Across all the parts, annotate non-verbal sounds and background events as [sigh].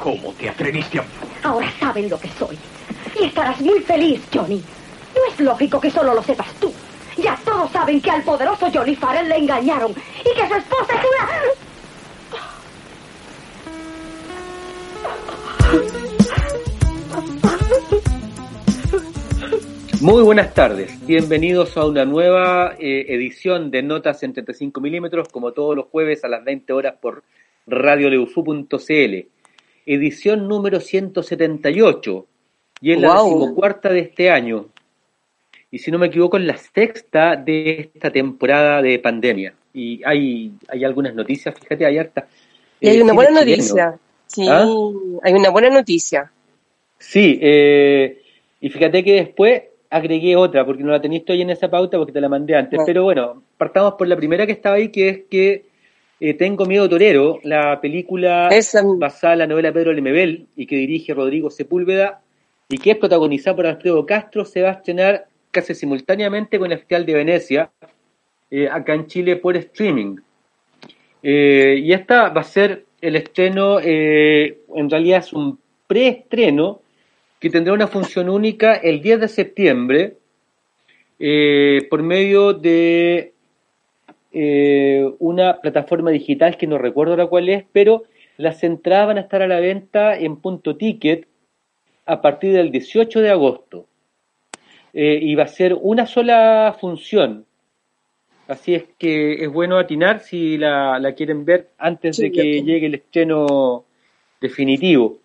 ¿Cómo te atreviste a...? Ahora saben lo que soy. Y estarás muy feliz, Johnny. No es lógico que solo lo sepas tú. Ya todos saben que al poderoso Johnny Farrell le engañaron y que su esposa es una... Muy buenas tardes, bienvenidos a una nueva eh, edición de Notas en 35 milímetros, como todos los jueves a las 20 horas por radioleufu.cl. Edición número 178, y es la decimocuarta de este año. Y si no me equivoco, es la sexta de esta temporada de pandemia. Y hay, hay algunas noticias, fíjate, hay harta. Y hay una buena noticia. Sí, ¿Ah? hay una buena noticia. Sí, eh, y fíjate que después agregué otra, porque no la tenías hoy en esa pauta porque te la mandé antes. Pero bueno, partamos por la primera que estaba ahí, que es que eh, Tengo Miedo Torero, la película basada en la novela Pedro Lemebel y que dirige Rodrigo Sepúlveda y que es protagonizada por Alfredo Castro, se va a estrenar casi simultáneamente con el Festival de Venecia, eh, acá en Chile por streaming. Eh, y esta va a ser el estreno, en realidad es un preestreno, que tendrá una función única el 10 de septiembre por medio de eh, una plataforma digital que no recuerdo la cual es, pero las entradas van a estar a la venta en punto ticket a partir del 18 de agosto. Eh, y va a ser una sola función. Así es que es bueno atinar si la, quieren ver antes de que llegue el estreno definitivo.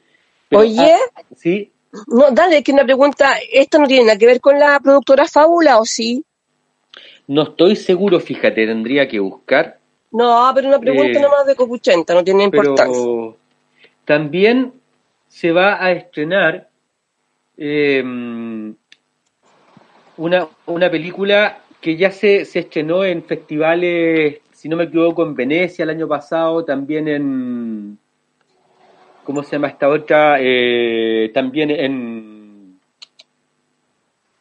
Oye, ah, ¿sí? No, dale, que una pregunta, ¿esto no tiene nada que ver con la productora Fábula o sí? No estoy seguro, fíjate, tendría que buscar. No, pero una pregunta eh, nomás de Copuchenta, no tiene importancia. también se va a estrenar em, una, una película que ya se, se estrenó en festivales, si no me equivoco, en Venecia el año pasado, también en, ¿cómo se llama esta otra? Eh, también en,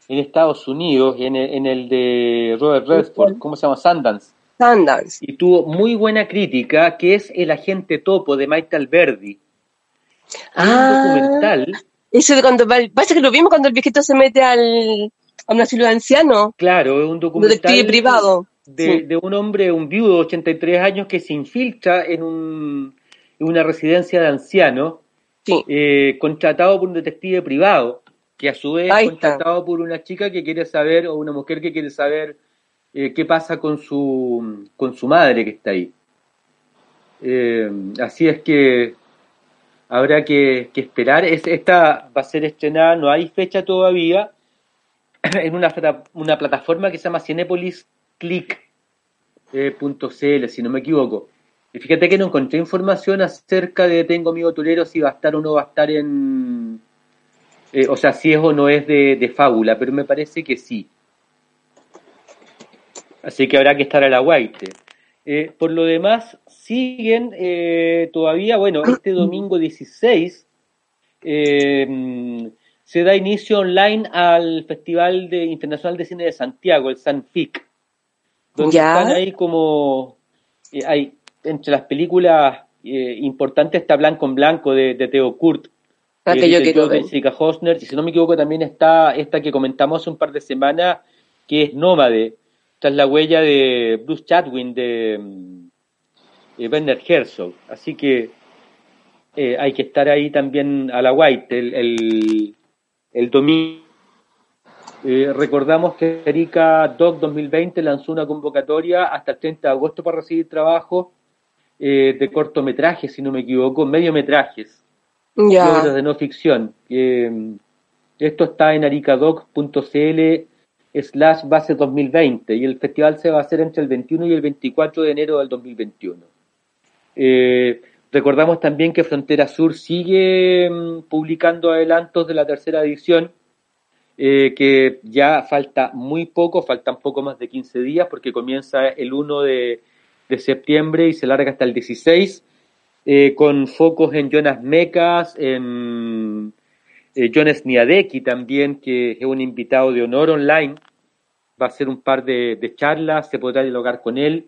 en Estados Unidos, en el, en el de Robert Redford, ¿cómo se llama? Sundance. Sundance. Y tuvo muy buena crítica, que es El agente topo de Maite Alberdi. Ah, un documental. Eso de cuando, pasa que lo vimos cuando el viejito se mete al, a un asilo de anciano. Claro, es un documental. privado. De, de un hombre, un viudo de 83 años que se infiltra en un una residencia de ancianos, eh, contratado por un detective privado, que a su vez es contratado por una chica que quiere saber, o una mujer que quiere saber eh, qué pasa con su, con su madre que está ahí. Eh, así es que habrá que, esperar. esta va a ser estrenada, no hay fecha todavía, en una, una plataforma que se llama Cinepolis Click.cl, si no me equivoco. Y fíjate que no encontré información acerca de Tengo Amigo Tulero si va a estar o no va a estar en. Eh, o sea, si es o no es de, fábula, pero me parece que sí. Así que habrá que estar a la guaite. Eh, por lo demás, siguen eh, todavía, bueno, este domingo 16 se da inicio online al Festival de, Internacional de Cine de Santiago, el Sanfic, donde están ahí como, hay entre las películas eh, importantes está Blanco en Blanco de, de Theo Kurt. Ah, que yo de Jessica Hosner, y si no me equivoco también está esta que comentamos hace un par de semanas, que es Nómade, tras la huella de Bruce Chatwin de eh, Werner Herzog. Así que eh, hay que estar ahí también a la white el, el, el domingo. Eh, recordamos que Erika Doc 2020 lanzó una convocatoria hasta el 30 de agosto para recibir trabajo eh, de cortometrajes, si no me equivoco, mediometrajes, de no ficción. Eh, esto está en aricadoc.cl slash base 2020 y el festival se va a hacer entre el 21 y el 24 de enero del 2021. Eh, recordamos también que Frontera Sur sigue mm, publicando adelantos de la tercera edición, que ya falta muy poco, faltan poco más de 15 días porque comienza el 1 de de septiembre y se larga hasta el 16, eh, con focos en Jonas Mecas, en eh, Jonas Niadeki también, que es un invitado de honor online. Va a hacer un par de, charlas, se podrá dialogar con él.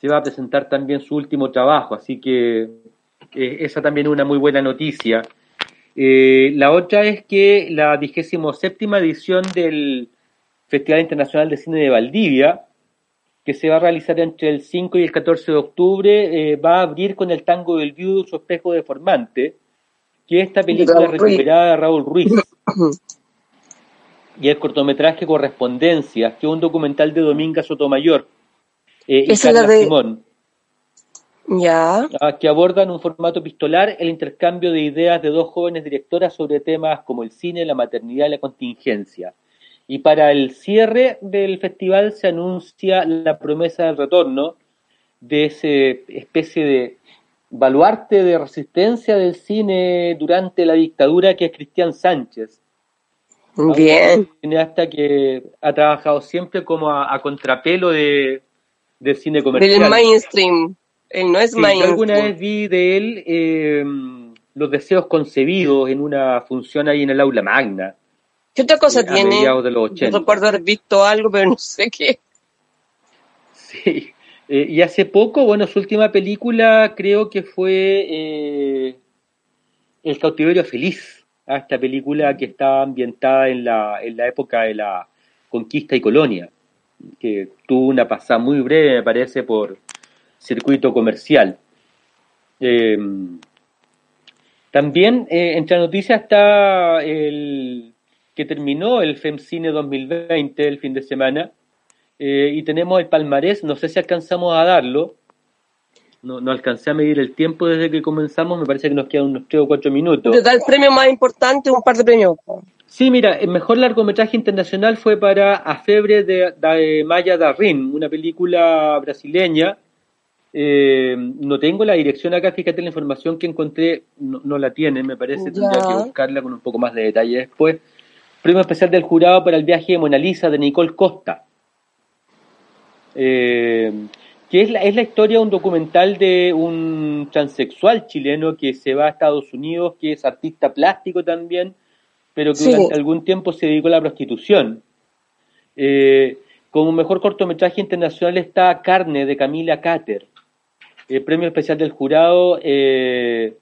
Se va a presentar también su último trabajo, así que Eh, esa también es una muy buena noticia. La otra es que la 27 edición del Festival Internacional de Cine de Valdivia, que se va a realizar entre el 5 y el 14 de octubre, eh, va a abrir con el tango del viudo su espejo deformante, que es esta película recuperada de Raúl Ruiz. [coughs] y el cortometraje Correspondencias, que es un documental de Dominga Sotomayor eh, y Carla Simón. Ya. Ah, que abordan un formato epistolar el intercambio de ideas de dos jóvenes directoras sobre temas como el cine, la maternidad y la contingencia. Y para el cierre del festival se anuncia la promesa del retorno de esa especie de baluarte de resistencia del cine durante la dictadura que es Cristian Sánchez. Bien. Un cineasta que ha trabajado siempre como a, contrapelo de, cine comercial. Del mainstream. Él no es mainstream. Yo alguna vez vi de él eh, Los deseos concebidos en una función ahí en el aula magna. ¿Qué otra cosa eh, tiene? De los recuerdo haber visto algo, pero no sé qué. Sí. Eh, y hace poco, bueno, su última película creo que fue eh, El cautiverio feliz. ¿ah? esta película que está ambientada en la, en la época de la conquista y colonia, que tuvo una pasada muy breve, me parece, por circuito comercial. también entre las noticias está el que terminó el FEMCINE 2020 el fin de semana eh, y tenemos el palmarés, no sé si alcanzamos a darlo, no, no alcancé a medir el tiempo desde que comenzamos, me parece que nos quedan unos 3 o 4 minutos. da el premio más importante, un par de premios. Sí, mira, el mejor largometraje internacional fue para A Febre de, de Maya Darrin, una película brasileña. Eh, no tengo la dirección acá, fíjate la información que encontré, no, la tiene, me parece, tendría que buscarla con un poco más de detalle después. Premio especial del jurado para el viaje de Mona Lisa de Nicole Costa. Eh, que es la, es la historia de un documental de un transexual chileno que se va a Estados Unidos, que es artista plástico también, pero que durante algún tiempo se dedicó a la prostitución. Eh, como mejor cortometraje internacional está Carne de Camila Cater. El premio especial del jurado eh,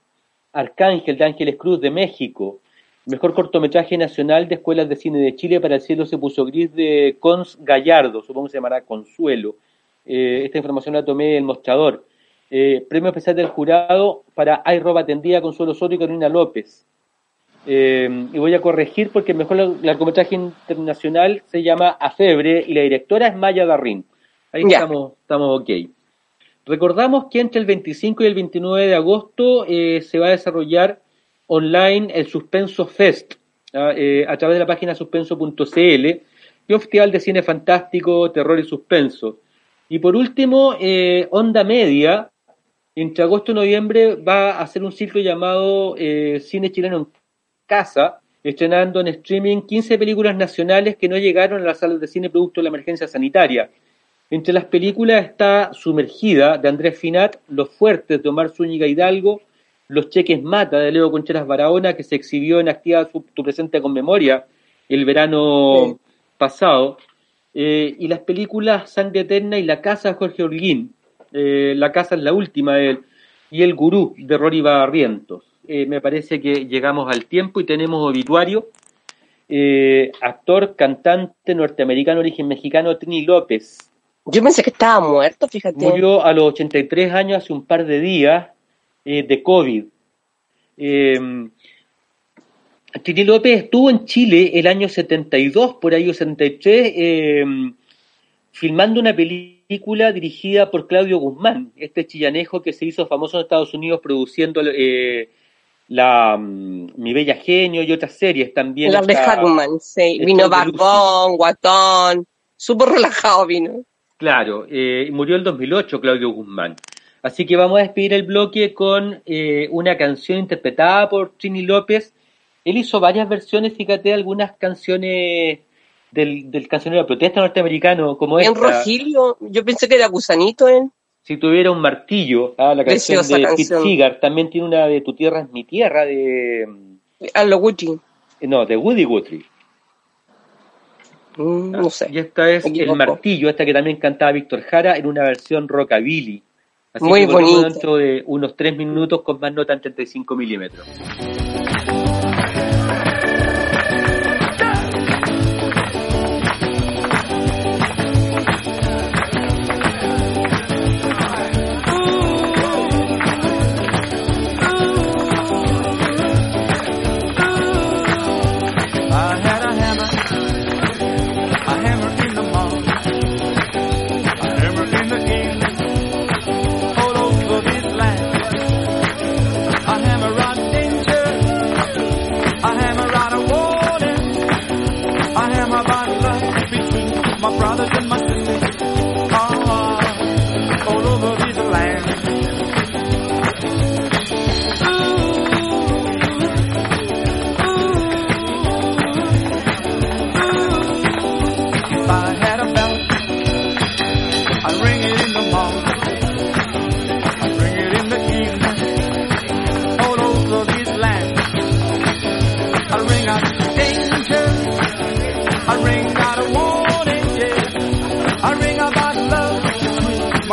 Arcángel de Ángeles Cruz de México. Mejor cortometraje nacional de Escuelas de Cine de Chile para el cielo se puso gris de Cons Gallardo, supongo que se llamará Consuelo. Eh, esta información la tomé del mostrador. Eh, premio especial del jurado para Hay roba tendida Consuelo Soto y Carolina López. Eh, y voy a corregir porque el mejor largometraje internacional se llama A Febre y la directora es Maya Darrin. Ahí estamos, estamos ok. Recordamos que entre el 25 y el 29 de agosto se va a desarrollar online el Suspenso Fest eh, a través de la página suspenso.cl y un festival de cine fantástico, terror y suspenso. Y por último, eh, Onda Media, entre agosto y noviembre, va a hacer un ciclo llamado eh, Cine Chileno en Casa, estrenando en streaming 15 películas nacionales que no llegaron a las salas de cine producto de la emergencia sanitaria. Entre las películas está Sumergida, de Andrés Finat, Los Fuertes, de Omar Zúñiga Hidalgo, los cheques mata de Leo Concheras Barahona, que se exhibió en Activa Tu Presente con Memoria el verano pasado, eh, y las películas Sangre Eterna y La Casa de Jorge Holguín, eh, La Casa es la última de él, y El Gurú de Rory Barrientos. Eh, me parece que llegamos al tiempo y tenemos obituario. actor, cantante norteamericano, origen mexicano, Trini López. Yo pensé que estaba muerto, fíjate. Murió a los 83 años hace un par de días eh, de COVID. Eh, López estuvo en Chile el año 72, por ahí 73, eh, filmando una película dirigida por Claudio Guzmán, este chillanejo que se hizo famoso en Estados Unidos produciendo eh, la mm, Mi Bella Genio y otras series también. La de Hackman, sí. Vino Barbón, Guatón, súper relajado vino. Claro, murió el 2008 Claudio Guzmán. Así que vamos a despedir el bloque con eh, una canción interpretada por Trini López. Él hizo varias versiones, fíjate, algunas canciones del, del cancionero de protesta norteamericano, como en Rogilio, yo pensé que era Gusanito ¿eh? Si tuviera un martillo, ah, la canción de Pete Seeger, también tiene una de Tu tierra es mi tierra, de... A lo. No, de Woody Guthrie. Mm, no sé. Y esta es El Martillo, esta que también cantaba Víctor Jara en una versión rockabilly. Así Muy que bonito. dentro de unos 3 minutos con más nota en 35 milímetros.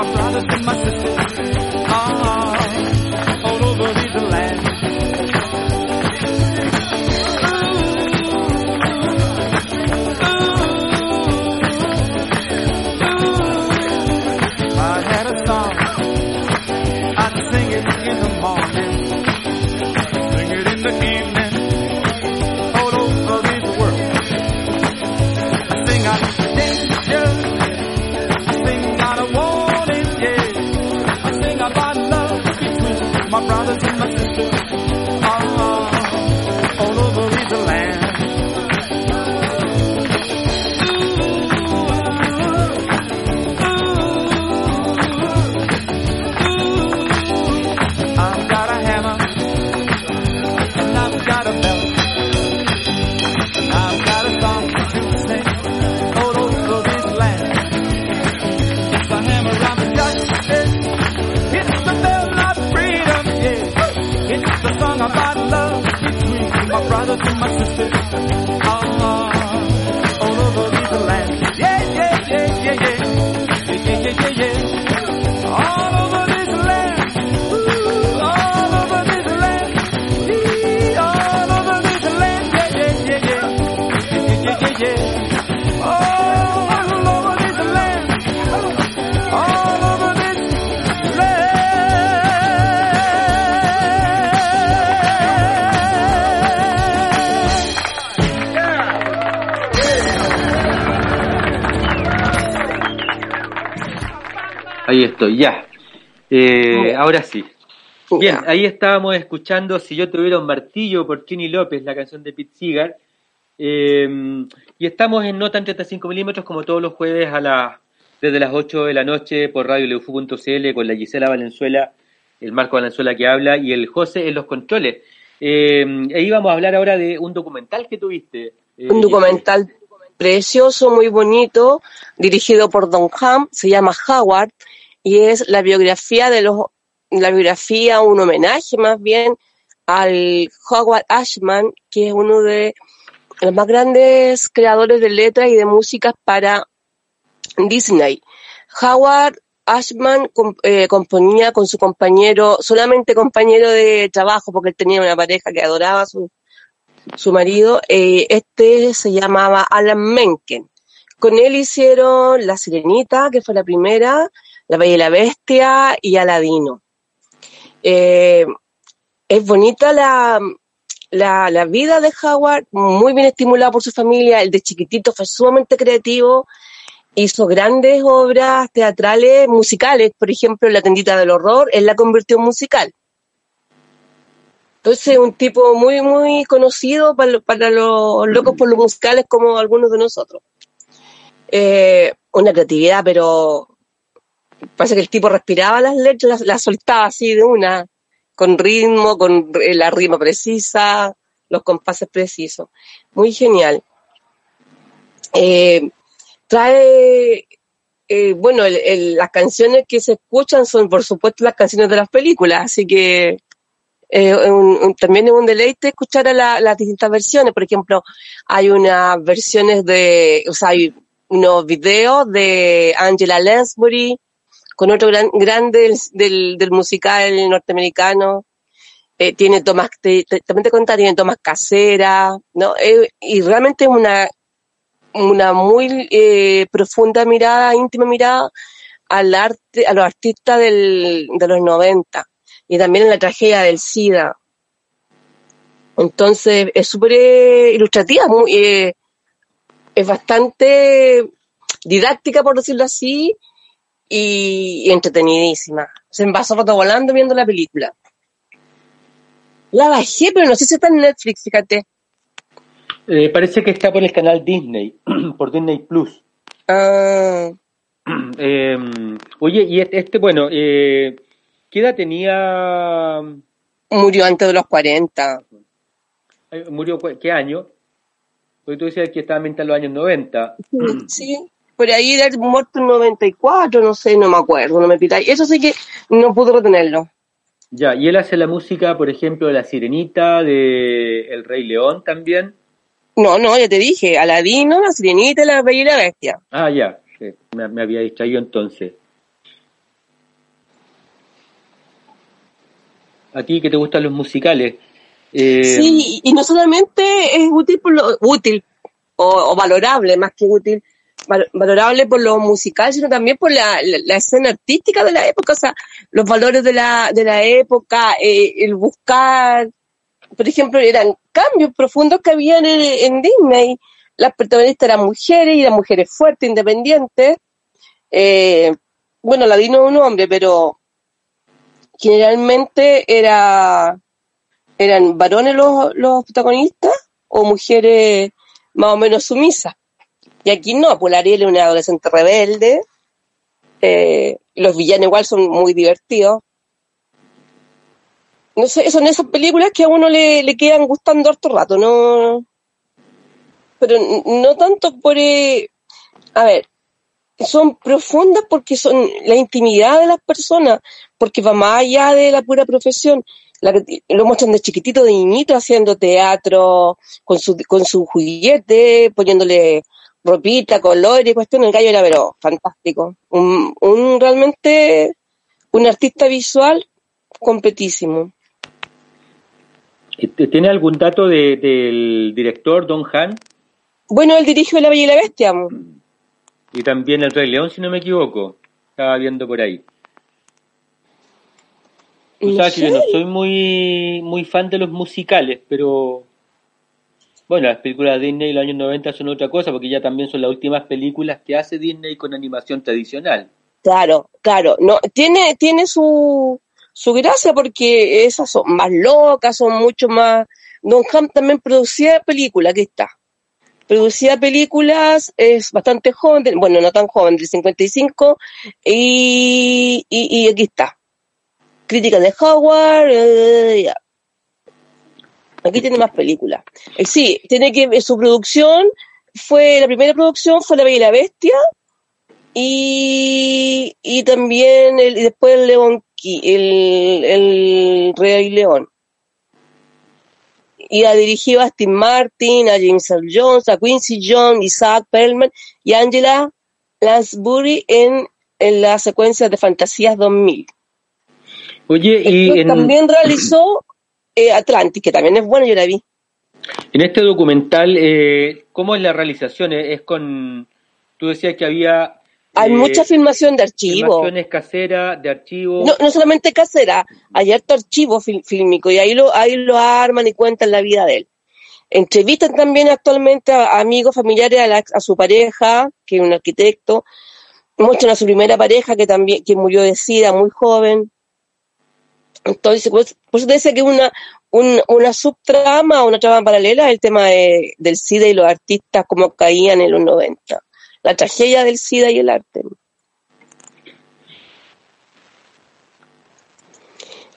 my brothers and my sisters. Ahí estoy, ya. Eh, ahora sí. Bien, ahí estábamos escuchando Si yo tuviera un martillo por Chini López, la canción de Pete Seeger. Em, y estamos en Nota en 35 milímetros como todos los jueves a la, desde las 8 de la noche por radioleufu.cl con la Gisela Valenzuela, el Marco Valenzuela que habla y el José en los controles. Eh, e íbamos a hablar ahora de un documental que tuviste. Eh, un documental precioso, muy bonito, dirigido por Don Ham, se llama Howard y es la biografía de los, la biografía, un homenaje más bien al Howard Ashman, que es uno de los más grandes creadores de letras y de música para Disney. Howard Ashman eh, componía con su compañero, solamente compañero de trabajo, porque él tenía una pareja que adoraba a su, su marido. Eh, este se llamaba Alan Menken. Con él hicieron La Sirenita, que fue la primera, la Bella y la Bestia y Aladino. Eh, es bonita la, la, vida de Howard, muy bien estimulado por su familia. El de chiquitito fue sumamente creativo, hizo grandes obras teatrales, musicales. Por ejemplo, La Tendita del Horror, él la convirtió en musical. Entonces, un tipo muy, muy conocido para, para los locos por los musicales como algunos de nosotros. Eh, una creatividad, pero Parece que el tipo respiraba las letras, las, soltaba así de una, con ritmo, con la rima precisa, los compases precisos. Muy genial. Eh, trae, eh, bueno, las canciones que se escuchan son, por supuesto, las canciones de las películas, así que eh, también es un deleite escuchar a las distintas versiones. Por ejemplo, hay unas versiones de, o sea, hay unos videos de Angela Lansbury, con otro gran grande del, musical norteamericano. Eh, tiene tomas, te, también te contar, tiene tomas caseras, ¿no? Eh, y realmente es una, una muy eh, profunda mirada, íntima mirada al arte, a los artistas del, de los 90 y también en la tragedia del SIDA. Entonces es súper eh, ilustrativa, es bastante didáctica, por decirlo así, y, entretenidísima. Se me pasó rato volando viendo la película. La bajé, pero no sé si está en Netflix, fíjate. Eh, parece que está por el canal Disney, [clears throat] por Disney Plus. Ah. [clears throat] Em, oye, y este, este bueno, eh, ¿qué edad tenía? Murió antes de los 40. ¿Murió qué año? Porque tú decías que estaba en los años 90. Sí, por ahí era muerto en 94, no sé, no me acuerdo, no me pitáis. Eso sí que no pude retenerlo. Ya, y él hace la música, por ejemplo, de La Sirenita, de El Rey León también. No, no, ya te dije, Aladino, La Sirenita y La Bella y la Bestia. Ah, ya, me, había distraído entonces. ¿A ti que te gustan los musicales? Eh, sí, y no solamente es útil por lo útil o, valorable, más que útil, valorable por lo musical, sino también por la, escena artística de la época, o sea, los valores de la, de la época, eh, el buscar, por ejemplo, eran cambios profundos que habían en, Disney. Las protagonistas eran mujeres y eran mujeres fuertes, independientes. Eh, bueno, la Dino es un hombre, pero generalmente era eran varones los, los protagonistas o mujeres más o menos sumisas. Y aquí no, pues Ariel es una adolescente rebelde, eh, los villanos igual son muy divertidos. No sé, son esas películas que a uno le, le quedan gustando harto rato, no. Pero no tanto por. Eh, a ver, son profundas porque son la intimidad de las personas, porque va más allá de la pura profesión lo muestran de chiquitito, de niñito, haciendo teatro, con su, con su juguete, poniéndole ropita, color y cuestión. El gallo era, pero fantástico. Un, un realmente, un artista visual completísimo. ¿Tiene algún dato del director, Don Han? Bueno, él dirigió La Bella y la Bestia. Y también El Rey León, si no me equivoco. Estaba viendo por ahí. Tú sabes que yo no soy muy, muy fan de los musicales, pero bueno, las películas de Disney de los años 90 son otra cosa, porque ya también son las últimas películas que hace Disney con animación tradicional. Claro, claro. No, tiene, tiene su, su gracia porque esas son más locas, son mucho más. Don Ham también producía películas, aquí está. Producía películas, es bastante joven, bueno, no tan joven, del 55, y, y, aquí está crítica de Howard, eh, aquí tiene más películas. Eh, sí, tiene que su producción fue la primera producción fue La Bella y la Bestia y, y también el, y después el León el, el Rey León. Y ha dirigido a Steve Martin, a James Earl Jones, a Quincy Jones, Isaac Perlman y Angela Lansbury en, en la secuencia de Fantasías 2000. Oye, y también realizó eh, Atlantis, que también es bueno, yo la vi. En este documental, eh, ¿cómo es la realización? ¿Es con...? Tú decías que había... Hay eh, mucha filmación de archivo. Filmaciones caseras, de archivo. No, no solamente casera, hay harto archivo fílmico y ahí lo, ahí lo arman y cuentan la vida de él. Entrevistan también actualmente a, amigos, familiares, a, a, su pareja, que es un arquitecto. Muestran a su primera pareja, que también que murió de SIDA muy joven. Entonces, pues, pues te decía que una, una subtrama, una trama paralela, el tema del SIDA y los artistas como caían en los 90. La tragedia del SIDA y el arte.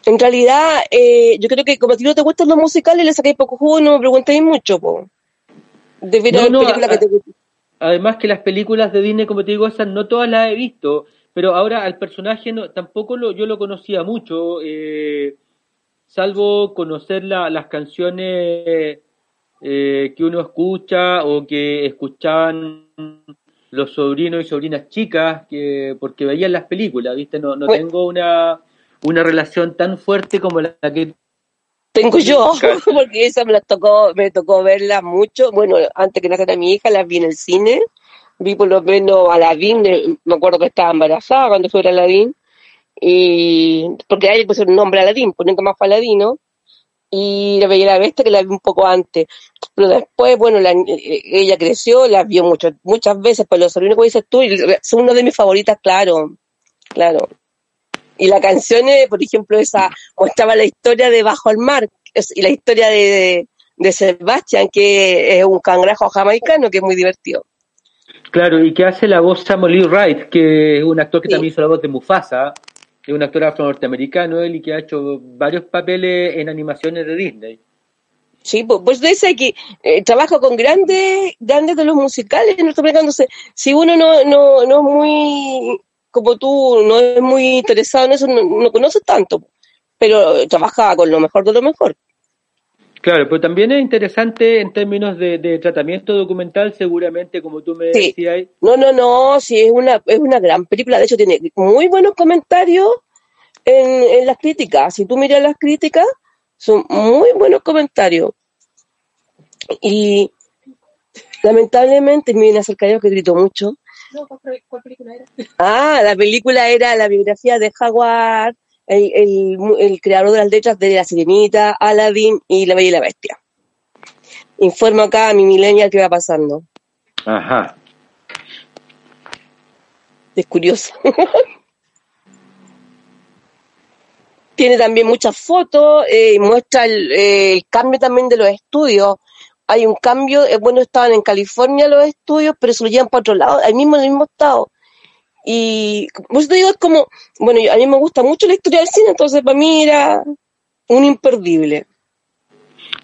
En realidad, eh, yo creo que como a ti no te gustan los musicales, le sacáis poco jugo, no me preguntéis mucho, po. De ver no, que te Además que las películas de Disney, como te digo, esas no todas las he visto. Pero ahora al personaje no, tampoco lo, yo lo conocía mucho, eh, salvo conocer la, las canciones eh, que uno escucha o que escuchaban los sobrinos y sobrinas chicas, que porque veían las películas, ¿viste? No, no tengo una, una relación tan fuerte como la que tengo yo, [laughs] porque esa me la tocó, me tocó verla mucho. Bueno, antes que naciera mi hija, la vi en el cine. Vi por lo menos a Aladín, me acuerdo que estaba embarazada cuando fue Aladín. Y, porque ahí le pusieron nombre a Aladín, pues nunca más fue Aladino. Y la veía la bestia que la vi un poco antes. Pero después, bueno, la, ella creció, la vio mucho, muchas veces, pero lo único que dices tú, son una de mis favoritas, claro, claro. Y la canción, por ejemplo, esa mostraba la historia de Bajo el Mar y la historia de, de, Sebastian, que es un cangrejo jamaicano que es muy divertido. Claro, y que hace la voz Samuel Lee Wright, que es un actor que también hizo la voz de Mufasa, es un actor afro-norteamericano él y que ha hecho varios papeles en animaciones de Disney. Sí, pues, pues dice que eh, trabaja con grandes, grandes de los musicales norteamericanos. Si uno no, no, no es muy como tú no es muy interesado en eso, no, conoces tanto, pero trabaja con lo mejor de lo mejor. Claro, pero también es interesante en términos de, tratamiento documental, seguramente, como tú me decías. No, no, no, sí, es una, es una gran película. De hecho, tiene muy buenos comentarios en, en las críticas. Si tú miras las críticas, son muy buenos comentarios. Y lamentablemente, miren acerca de que grito mucho, ¿cuál, película era? Ah, la película era la biografía de Jaguar, el, creador de las letras de La Sirenita, Aladdin y La Bella y la Bestia. Informo acá a mi millennial qué va pasando. Ajá. Es curioso. [laughs] Tiene también muchas fotos, y eh, muestra el, cambio también de los estudios hay un cambio, es bueno, estaban en California los estudios, pero se lo llevan para otro lado, al mismo, en el mismo estado. Y pues te digo, es como, bueno, a mí me gusta mucho la historia del cine, entonces para mí era un imperdible.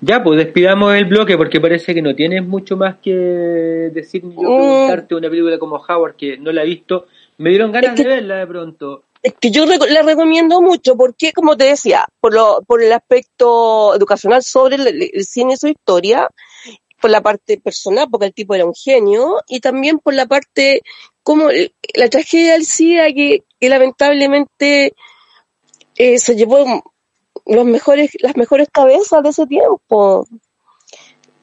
Ya, pues despidamos el bloque porque parece que no tienes mucho más que decir ni yo mm. preguntarte una película como Howard que no la he visto. Me dieron ganas de verla de pronto. Es que yo la recomiendo mucho porque, como te decía, por, lo, por el aspecto educacional sobre el cine y su historia, por la parte personal, porque el tipo era un genio, y también por la parte, como la tragedia del SIDA, que, lamentablemente eh, se llevó los mejores, las mejores cabezas de ese tiempo.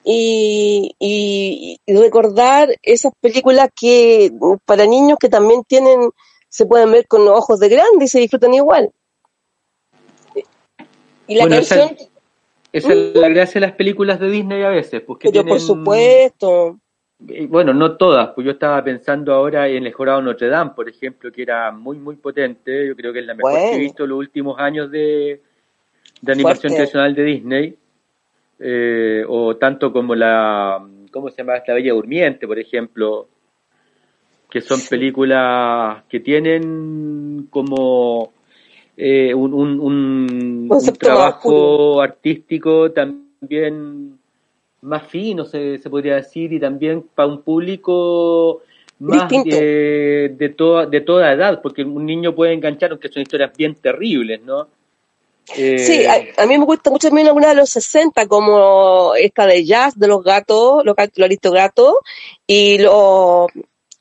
Y, y, recordar esas películas que para niños que también tienen, se pueden ver con ojos de grande y se disfrutan igual. Y la canción, esa es la gracia de las películas de Disney a veces. Porque Pero por supuesto. Bueno, no todas, pues yo estaba pensando ahora en El Jurado Notre Dame, por ejemplo, que era muy, muy potente. Yo creo que es la mejor que he visto en los últimos años de, animación tradicional de Disney. Eh, o tanto como la, ¿cómo se llama? La Bella Durmiente, por ejemplo, que son películas que tienen como eh, un, un, trabajo artístico también más fino, se, se podría decir, y también para un público más de, de, toda, de toda edad, porque un niño puede enganchar, aunque son historias bien terribles, ¿no? Eh, sí, a, mí me gusta mucho también alguna de los 60, como esta de jazz, de los gatos, los, los aristogatos, y los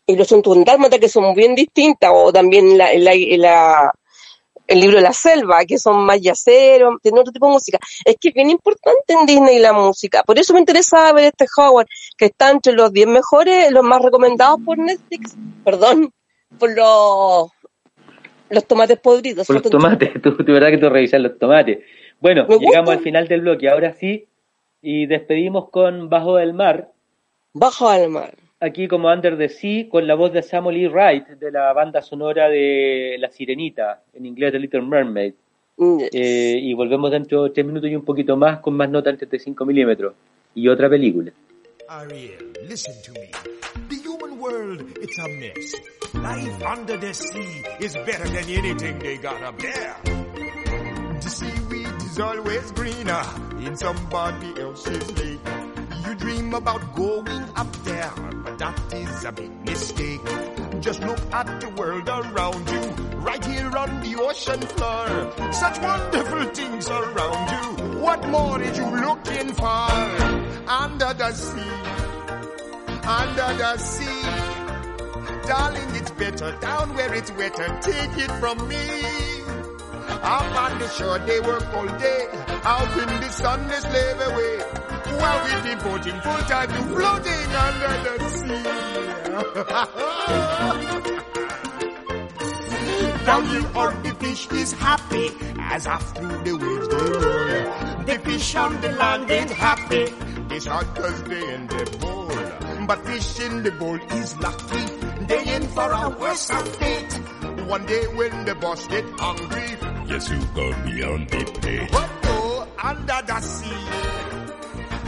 y los que son bien distintas, o también la, la el libro de la selva, que son más yaceros, tiene otro tipo de música. Es que es bien importante en Disney la música. Por eso me interesaba ver este Howard, que está entre los 10 mejores, los más recomendados por Netflix, perdón, por los, los tomates podridos. Por los tomates, [laughs] tú, verdad que tú revisas los tomates. Bueno, llegamos al final del bloque, ahora sí, y despedimos con Bajo del Mar. Bajo del Mar aquí como Under the Sea con la voz de Samuel E. Wright de la banda sonora de La Sirenita, en inglés de Little Mermaid. Mm, eh, y volvemos dentro de tres minutos y un poquito más con más nota en 35 milímetros y otra película. Ariel, listen to me. The human world, it's a mess. Life under the sea is better than anything they got up there. The seaweed is always greener in somebody else's lake. You dream about going up there, but that is a big mistake. Just look at the world around you, right here on the ocean floor. Such wonderful things around you. What more are you looking for? Under the sea, under the sea. darling, it's better down where it's wetter. Take it from me. Up on the shore, they work all day. Out in the sun, they slave away. While we devoting full time to floating under the sea. [laughs] Down here on the fish is happy as off through the waves they roll. The fish on the land ain't happy. It's hot cause they in the bowl. But fish in the bowl is lucky. They in for a worse fate. One day when the boss get hungry, Yes, you go beyond the plate. but oh, under the sea,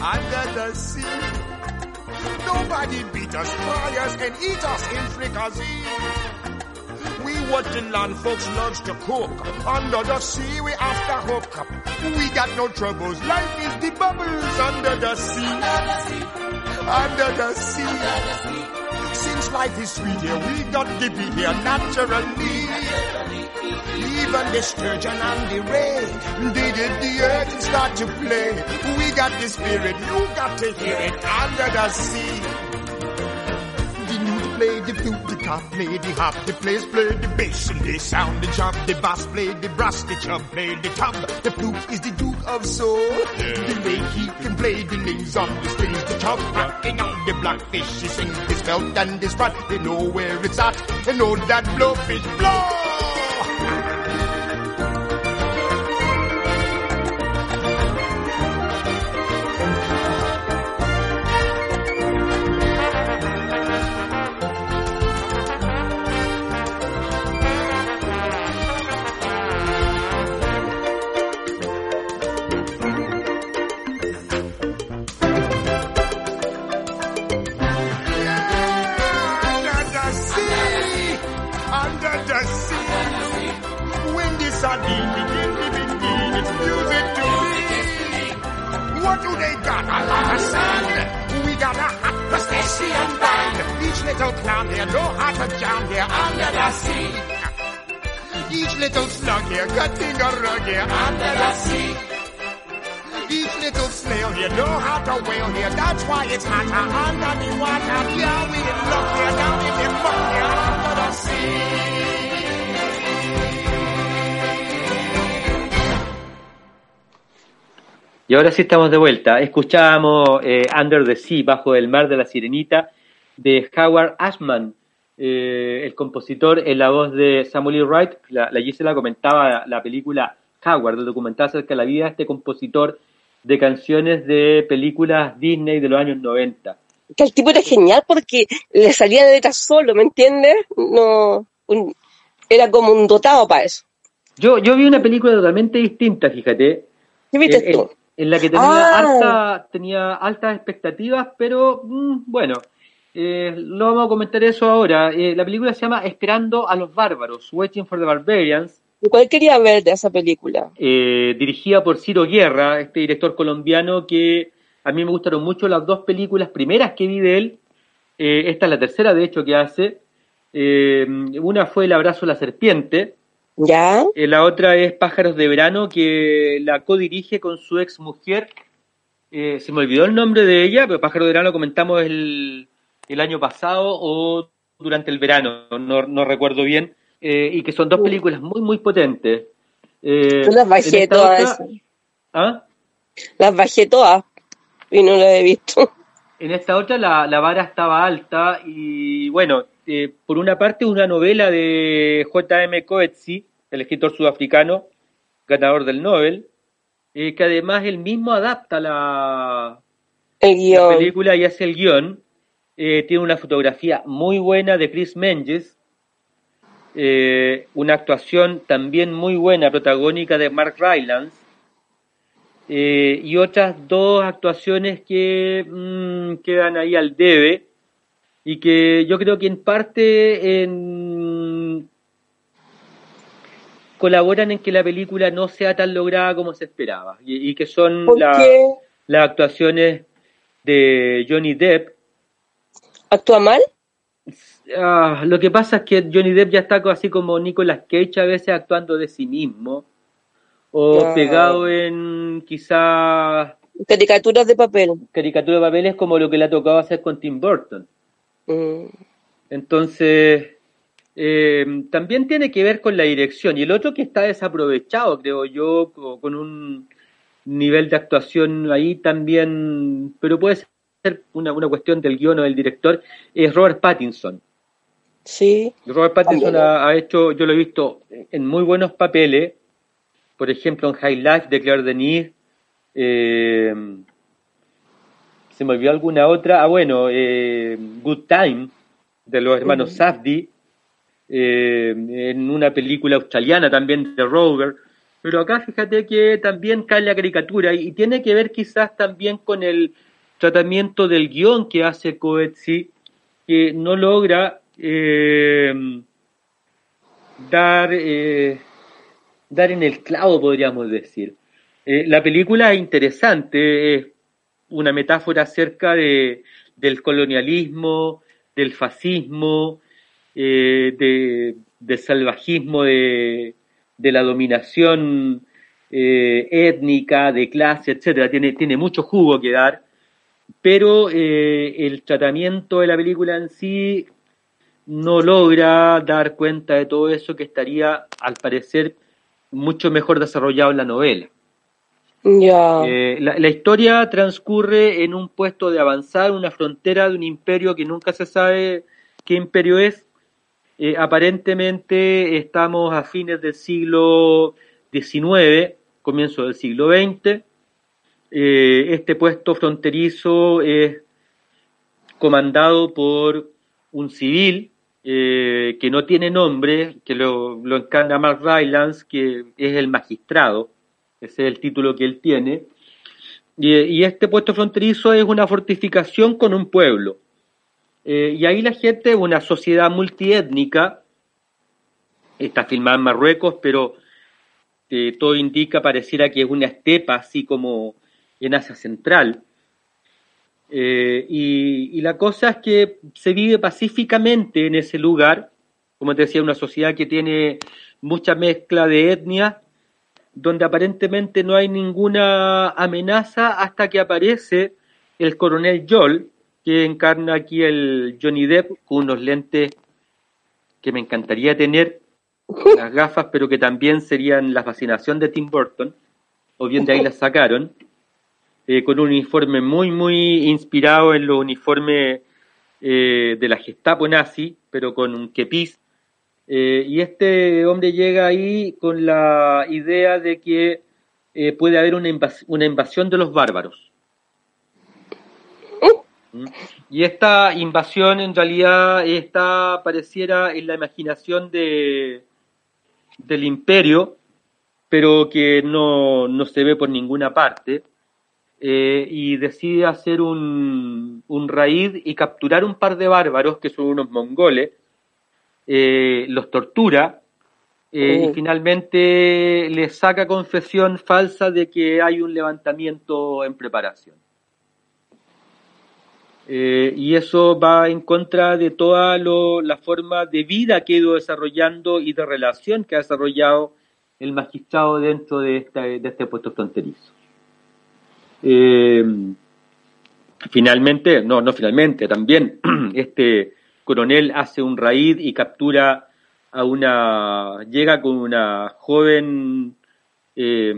under the sea. Nobody beat us, fry us, and eat us in fricassee. We what the land folks loves to cook. Under the sea, we after hook up. We got no troubles. Life is the bubbles under the sea. Under the sea. Since life is sweet here, we got to be here naturally. Even the sturgeon and the ray, they did the earth and start to play. We got the spirit, you got to hear it under the sea. The lute play the flute, the top play the hop, the players play the bass and they sound the chop. The bass play the brass, the chub play the tub. The flute is the duke of soul. The way he can play the names on the strings, the chub rocking on the blackfish. He sings his belt and his rod. They know where it's at. They know that blowfish blow. What do they got? A lot of sand. We got a hot crustacean band. Each little clown here know how to jam here under the sea. Each little slug here cutting a rug here under the sea. Each little snail here know how to whale here. That's why it's hotter under the water. Yeah, we in luck here down in the muck here under the sea. Y ahora sí estamos de vuelta. Escuchábamos eh, Under the Sea, Bajo el Mar de la Sirenita, de Howard Ashman, eh, el compositor en la voz de Samuel L. Wright. La, la Gisela comentaba la película Howard, el documental acerca de la vida de este compositor de canciones de películas Disney de los años 90. Que el tipo era genial porque le salía de letra solo, ¿me entiendes? No, un- era como un dotado para eso. Yo, yo vi una película totalmente distinta, fíjate, ¿Qué viste tú? En la que tenía, Ah. harta- tenía altas expectativas, pero mm, bueno, eh, lo vamos a comentar eso ahora. Eh, la película se llama Esperando a los Bárbaros, Waiting for the Barbarians, ¿Y ¿Cuál quería ver de esa película? eh, dirigida por Ciro Guerra, este director colombiano que a mí me gustaron mucho las dos películas primeras que vi de él. Esta es la tercera, de hecho, que hace. Una fue El abrazo a la serpiente, ¿Ya? eh, la otra es Pájaros de Verano, que la codirige con su ex mujer. Eh, se me olvidó el nombre de ella, pero Pájaros de Verano comentamos el, el año pasado o durante el verano, no, no recuerdo bien. eh, y que son dos películas muy, muy potentes. Eh, Yo las bajé todas otra-. ¿Ah? Las bajé todas y no las he visto. En esta otra la, la vara estaba alta y bueno, eh, por una parte una novela de J.M. Coetzee, el escritor sudafricano, ganador del Nobel, eh, que además él mismo adapta la, El la película y hace el guion. Eh, tiene una fotografía muy buena de Chris Menges, eh, una actuación también muy buena, protagónica de Mark Rylance, eh, y otras dos actuaciones que mm, quedan ahí al debe y que yo creo que en parte en- colaboran en que la película no sea tan lograda como se esperaba y, y que son ¿Por la- qué las actuaciones de Johnny Depp. actúa mal? Ah, lo que pasa es que Johnny Depp ya está así como Nicolas Cage a veces actuando de sí mismo o Claro. pegado en quizás Caricaturas de papel. caricatura de papeles como lo que le ha tocado hacer con Tim Burton. Mm. Entonces, eh, también tiene que ver con la dirección. Y el otro que está desaprovechado, creo yo, co- con un nivel de actuación ahí también, pero puede ser una, una cuestión del guion o del director, es Robert Pattinson. Sí. Robert Pattinson ha, ha hecho, yo lo he visto en muy buenos papeles, por ejemplo en High Life de Claire Denis, eh, se me olvidó alguna otra, ah bueno, eh, Good Time de los hermanos Safdie, eh, en una película australiana también de Rover, pero acá fíjate que también cae la caricatura y, tiene que ver quizás también con el tratamiento del guion que hace Coetzee, que no logra eh, dar, dar en el clavo, podríamos decir. La película es interesante, es una metáfora acerca de, del colonialismo, del fascismo, eh, de, del salvajismo de, la dominación eh, étnica, de clase, etcétera. Tiene, tiene mucho jugo que dar, pero eh, el tratamiento de la película en sí no logra dar cuenta de todo eso que estaría, al parecer, mucho mejor desarrollado en la novela. Eh, la, historia transcurre en un puesto de avanzar, una frontera de un imperio que nunca se sabe qué imperio es. Eh, aparentemente estamos a fines del siglo XIX, comienzo del siglo XX. Eh, este puesto fronterizo es comandado por un civil que no tiene nombre, que lo, lo encarna Mark Rylance, que es el magistrado, ese es el título que él tiene. Y, este puesto fronterizo es una fortificación con un pueblo. Eh, y ahí la gente, una sociedad multiétnica, está filmada en Marruecos, pero eh, todo indica, pareciera que es una estepa, así como en Asia Central. Eh, y, y la cosa es que se vive pacíficamente en ese lugar, como te decía, una sociedad que tiene mucha mezcla de etnias, donde aparentemente no hay ninguna amenaza hasta que aparece el coronel Joel, que encarna aquí el Johnny Depp con unos lentes que me encantaría tener, las gafas, pero que también serían la fascinación de Tim Burton, o bien de ahí las sacaron, eh, con un uniforme muy, muy inspirado en los uniformes eh, de la Gestapo nazi, pero con un kepiz. Eh, y este hombre llega ahí con la idea de que eh, puede haber una, invas- una invasión de los bárbaros. ¿Mm? Y esta invasión en realidad está, pareciera en la imaginación de, del imperio, pero que no, no se ve por ninguna parte, eh, y decide hacer un, un raid y capturar un par de bárbaros, que son unos mongoles, eh, los tortura, eh, y finalmente les saca confesión falsa de que hay un levantamiento en preparación. Eh, y eso va en contra de toda lo- la forma de vida que ha ido desarrollando y de relación que ha desarrollado el magistrado dentro de, esta, de este puesto fronterizo. Eh, finalmente, no, no finalmente, también [clears throat] este coronel hace un raid y captura a una, llega con una joven eh,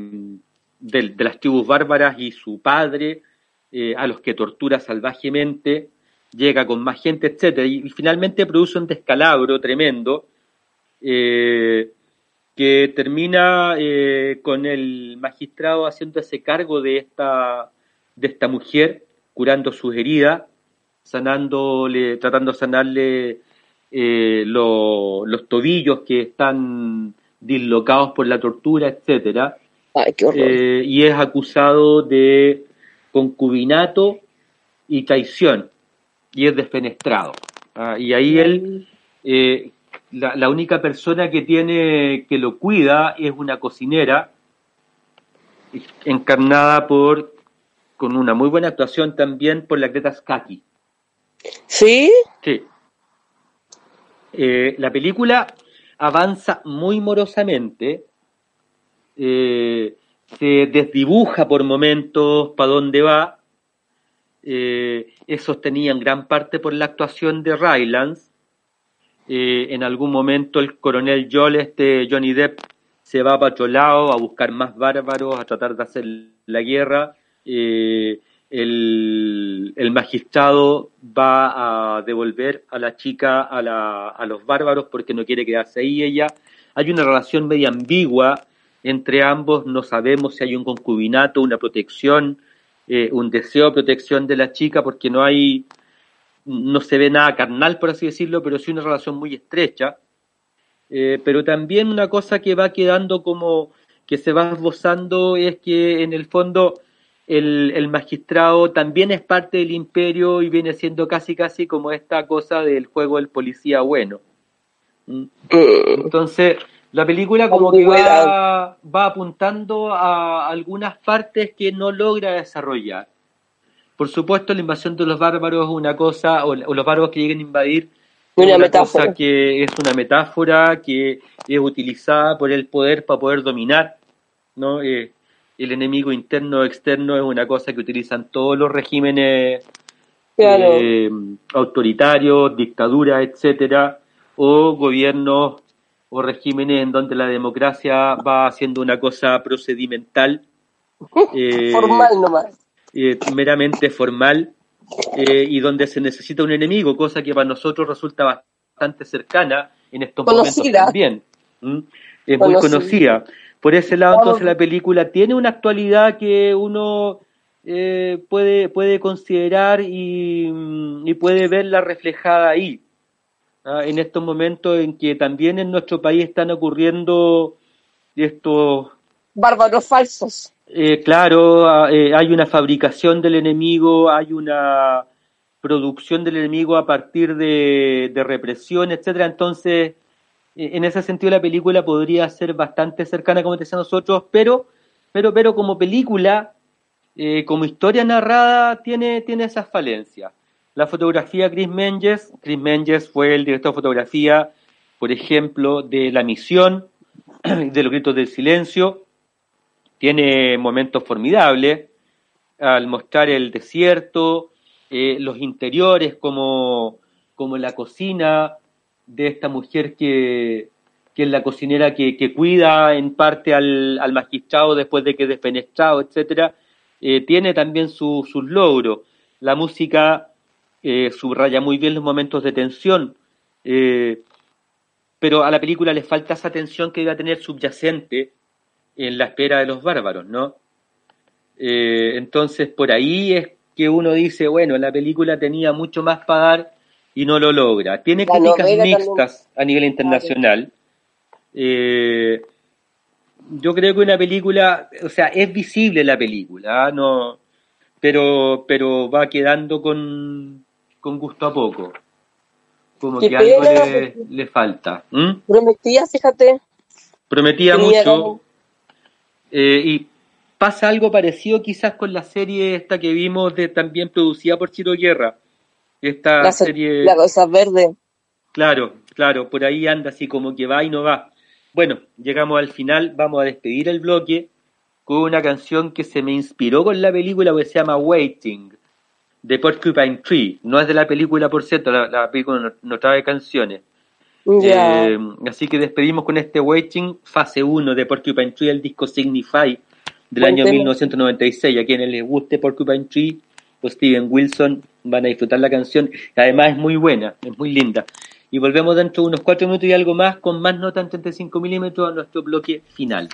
de, las tribus bárbaras y su padre, eh, a los que tortura salvajemente, llega con más gente, etcétera, y, y finalmente produce un descalabro tremendo eh, que termina eh, con el magistrado haciéndose cargo de esta, de esta mujer, curando sus heridas, sanándole, tratando de sanarle eh, lo- los tobillos que están dislocados por la tortura, etcétera. Ay, qué horror. Eh, y es acusado de concubinato y traición y es desfenestrado. Ah, y ahí él, eh, la, la única persona que tiene que lo cuida es una cocinera encarnada por con una muy buena actuación también por la Greta Scacchi. ¿Sí? Sí. Eh, la película avanza muy morosamente, eh, se desdibuja por momentos para dónde va, eh, es sostenida en gran parte por la actuación de Rylance, Eh, en algún momento el coronel Joel, este Johnny Depp, se va para otro a buscar más bárbaros, a tratar de hacer la guerra. Eh, el, el, magistrado va a devolver a la chica a, la, a los bárbaros porque no quiere quedarse ahí ella. Hay una relación media ambigua entre ambos, no sabemos si hay un concubinato, una protección, eh, un deseo de protección de la chica porque no hay, no se ve nada carnal, por así decirlo, pero sí una relación muy estrecha. Eh, pero también una cosa que va quedando como que se va esbozando es que en el fondo el, el, magistrado también es parte del imperio y viene siendo casi casi como esta cosa del juego del policía bueno. ¿Mm? Entonces, la película como que va, va apuntando a algunas partes que no logra desarrollar. Por supuesto, la invasión de los bárbaros es una cosa, o, los bárbaros que lleguen a invadir, una, una metáfora. cosa que es una metáfora que es utilizada por el poder para poder dominar, ¿no? Eh, el enemigo interno o externo es una cosa que utilizan todos los regímenes Claro. eh, autoritarios, dictaduras, etcétera, o gobiernos o regímenes en donde la democracia va haciendo una cosa procedimental, eh, Formal nomás. eh, meramente formal, y donde se necesita un enemigo, cosa que para nosotros resulta bastante cercana en estos Conocida. momentos también. ¿m? Es muy Conocida. Por ese lado, Claro. entonces la película tiene una actualidad que uno eh, puede, puede considerar y, mm, y puede verla reflejada ahí. ¿ah? En estos momentos en que también en nuestro país están ocurriendo estos Bárbaros falsos. eh, claro, ah, eh, hay una fabricación del enemigo, hay una producción del enemigo a partir de, de represión, etcétera. Entonces, en ese sentido la película podría ser bastante cercana, como te decía nosotros, pero, pero, pero como película, eh, como historia narrada, tiene, tiene esas falencias. La fotografía Chris Menges, Chris Menges fue el director de fotografía, por ejemplo, de La Misión, [clears throat] de Los Gritos del Silencio, tiene momentos formidables al mostrar el desierto, eh, los interiores como, como la cocina de esta mujer que, que es la cocinera que, cuida en parte al, al magistrado después de que es despenetrado, etcétera, eh, tiene también su- sus logros. La música eh, subraya muy bien los momentos de tensión, eh, pero a la película le falta esa tensión que iba a tener subyacente en la espera de los bárbaros, ¿no? Entonces, por ahí es que uno dice, bueno, la película tenía mucho más para dar y no lo logra. Tiene La críticas también. mixtas a nivel internacional. Eh, yo creo que una película, o sea, es visible la película, ¿ah? no, pero, pero va quedando con, con gusto a poco. Como que algo le, le falta. Prometía, fíjate. Prometía mucho. Eh, y pasa algo parecido quizás con la serie esta que vimos de también producida por Chiro Guerra. Esta La, serie, la cosa verde. claro, claro, por ahí anda así como que va y no va. Bueno, llegamos al final, vamos a despedir el bloque con una canción que se me inspiró con la película que se llama Waiting, de Porcupine Tree. No es de la película, por cierto, la, la película no, no trae canciones. Eh, así que despedimos con este Waiting, fase 1 de Porcupine Tree, el disco Signify del año tema. 1996. A quienes les guste Porcupine Tree o Steven Wilson van a disfrutar la canción. Además es muy buena, es muy linda. Y volvemos dentro de unos 4 minutos y algo más con más nota en 35 milímetros a nuestro bloque final.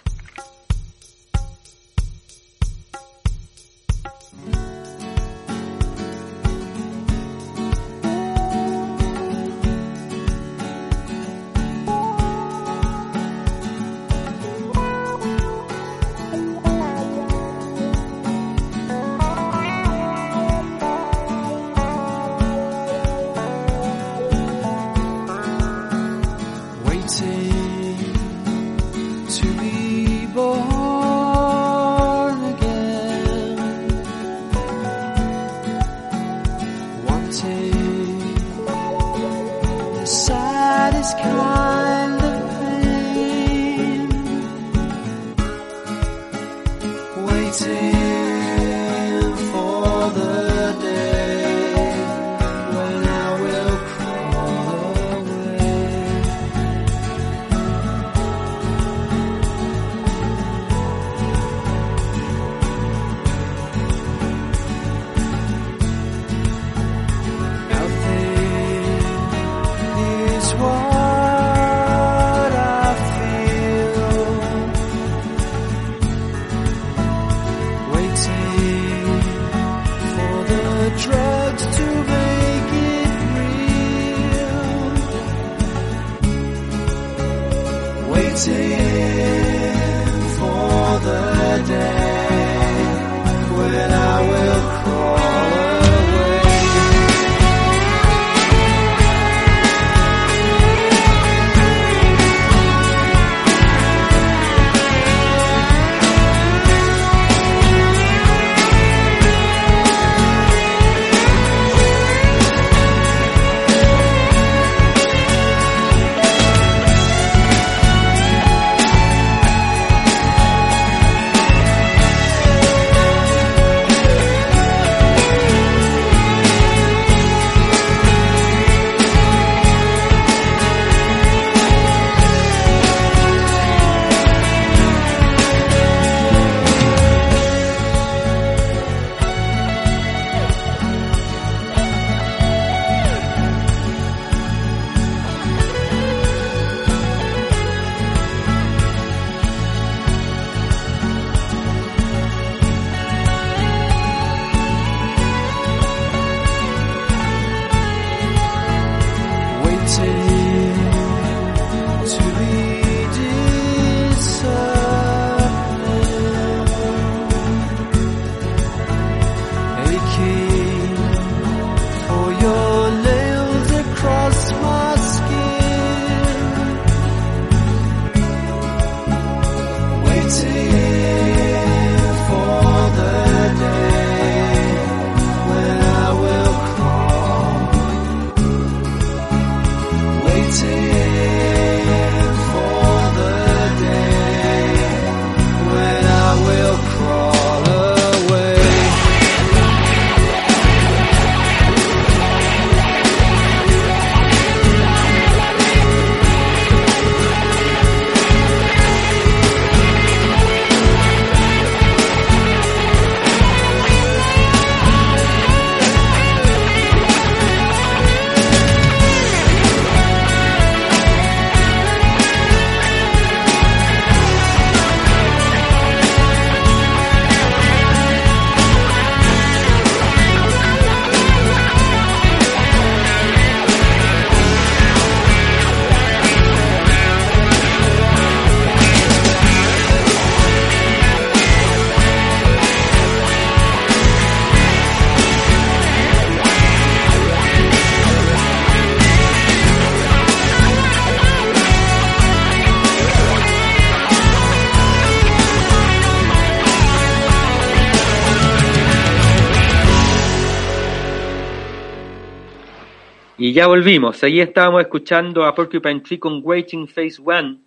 Ya volvimos. Ahí estábamos escuchando a Porcupine Tree con Waiting Phase One.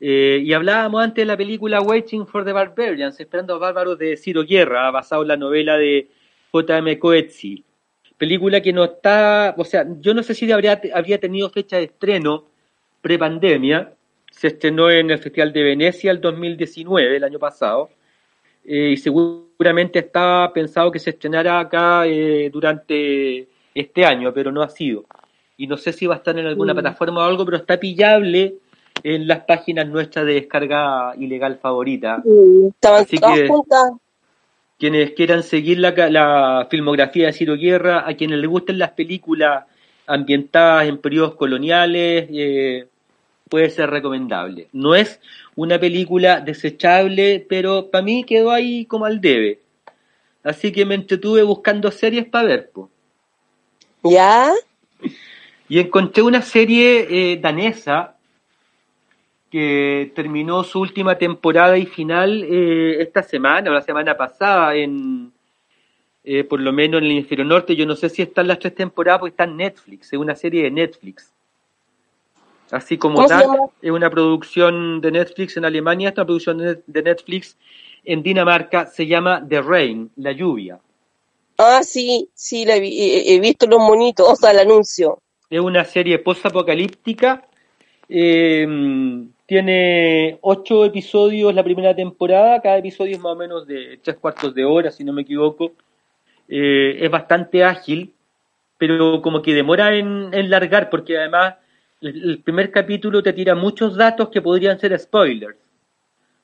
Eh, y hablábamos antes de la película Waiting for the Barbarians, Esperando a Bárbaros de Ciro Guerra, basado en la novela de J.M. Coetzee. Película que no está, o sea, yo no sé si habría, habría tenido fecha de estreno pre-pandemia. Se estrenó en el Festival de Venecia el 2019, el año pasado. Eh, y seguramente estaba pensado que se estrenara acá eh, durante este año, pero no ha sido. Y no sé si va a estar en alguna Mm. plataforma o algo, pero está pillable en las páginas nuestras de descarga ilegal favorita. Estaban Así que- juntas. Quienes quieran seguir la filmografía de Ciro Guerra, a quienes les gusten las películas ambientadas en periodos coloniales, eh, puede ser recomendable. No es una película desechable, pero para mí quedó ahí como al debe. Así que me entretuve buscando series para ver. po. ¿Ya? Y encontré una serie eh, danesa que terminó su última temporada y final eh, esta semana o la semana pasada en eh, por lo menos en el hemisferio norte. Yo no sé si están las tres temporadas porque está en Netflix, es una serie de Netflix. Así como ¿Cómo se Dark llama? es una producción de Netflix en Alemania, esta producción de Netflix en Dinamarca se llama The Rain, la lluvia. Ah, sí, sí, la vi- he visto los monitos, o sea, el anuncio. Es una serie post-apocalíptica. eh, tiene ocho episodios la primera temporada. Cada episodio es más o menos de tres cuartos de hora, si no me equivoco. Eh, es bastante ágil, pero como que demora en, en largar, porque además el, el primer capítulo te tira muchos datos que podrían ser spoilers.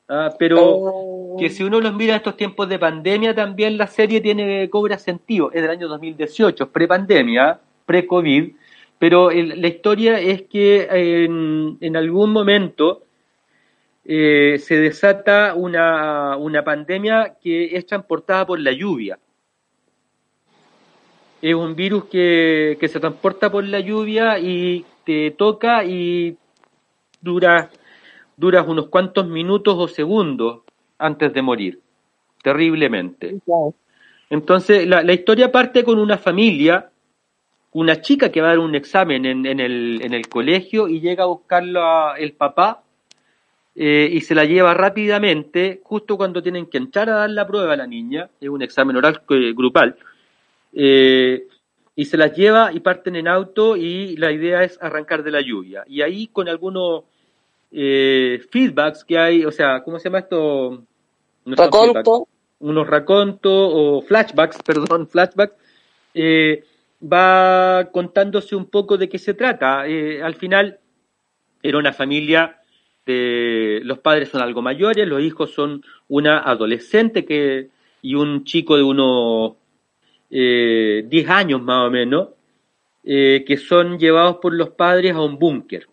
Ah, pero Oh. que si uno los mira en estos tiempos de pandemia, también la serie tiene cobra sentido. Es del año 2018, pre-pandemia, pre-COVID, pero el- la historia es que en, en algún momento eh, se desata una, una pandemia que es transportada por la lluvia. Es un virus que, que se transporta por la lluvia y te toca y dura, duras unos cuantos minutos o segundos antes de morir, terriblemente. Entonces, la, la historia parte con una familia, una chica que va a dar un examen en, en el, en el colegio y llega a buscarla el papá eh, y se la lleva rápidamente, justo cuando tienen que entrar a dar la prueba a la niña, es un examen oral eh, grupal, eh, y se las lleva y parten en auto y la idea es arrancar de la lluvia. Y ahí con algunos feedbacks que hay, o sea, ¿cómo se llama esto? No Raconto. unos racontos o flashbacks, [laughs] perdón, flashbacks, eh, va contándose un poco de qué se trata. Eh, al final era una familia de los padres son algo mayores, los hijos son una adolescente que y un chico de unos eh, 10 años más o menos, eh, que son llevados por los padres a un búnker.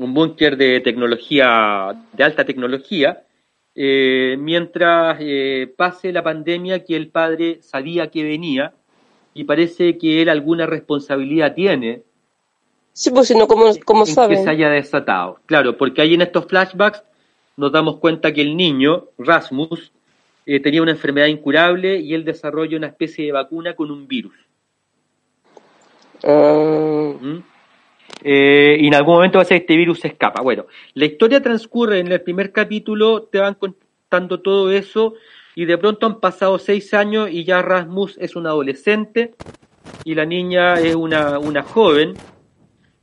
Un búnker de tecnología, de alta tecnología, eh, mientras pase la pandemia que el padre sabía que venía y parece que él alguna responsabilidad tiene Sí, pues si no, ¿cómo, cómo en que se haya desatado. Claro, porque ahí en estos flashbacks nos damos cuenta que el niño, Rasmus, eh, tenía una enfermedad incurable y él desarrolla una especie de vacuna con un virus. Ah, ¿Mm? Eh, y en algún momento va a ser que este virus se escapa. Bueno, la historia transcurre en el primer capítulo, te van contando todo eso y de pronto han pasado seis años y ya Rasmus es un adolescente y la niña es una, una joven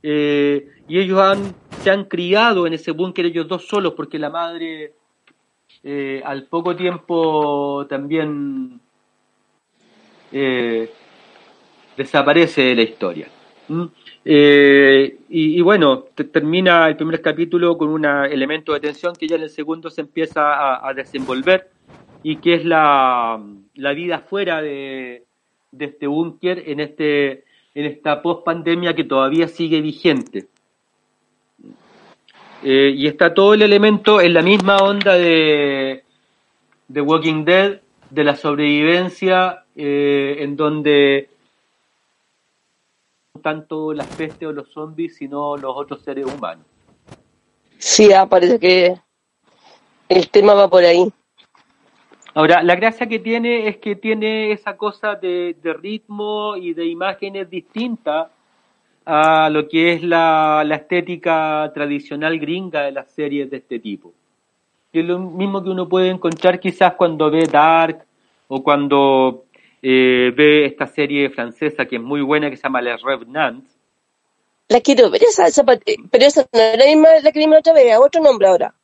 eh, y ellos han, se han criado en ese búnker ellos dos solos porque la madre eh, al poco tiempo también eh, desaparece de la historia. ¿Mm? Y, bueno, te- termina el primer capítulo con un elemento de tensión que ya en el segundo se empieza a desenvolver y que es la, la vida fuera de, de este búnker en, este, en esta post-pandemia que todavía sigue vigente. Eh, y está todo el elemento en la misma onda de, de Walking Dead, de la sobrevivencia, eh, en donde tanto las pestes o los zombies, sino los otros seres humanos. sí, ah, parece que el tema va por ahí. Ahora, la gracia que tiene es que tiene esa cosa de, ritmo y de imágenes distintas a lo que es la, estética tradicional gringa de las series de este tipo. Y es lo mismo que uno puede encontrar quizás cuando ve Dark o cuando eh, ve esta serie francesa que es muy buena que se llama Les Revenants. La quiero ver, esa, esa pero esa no era la misma la que vimos otra vez, otro nombre ahora.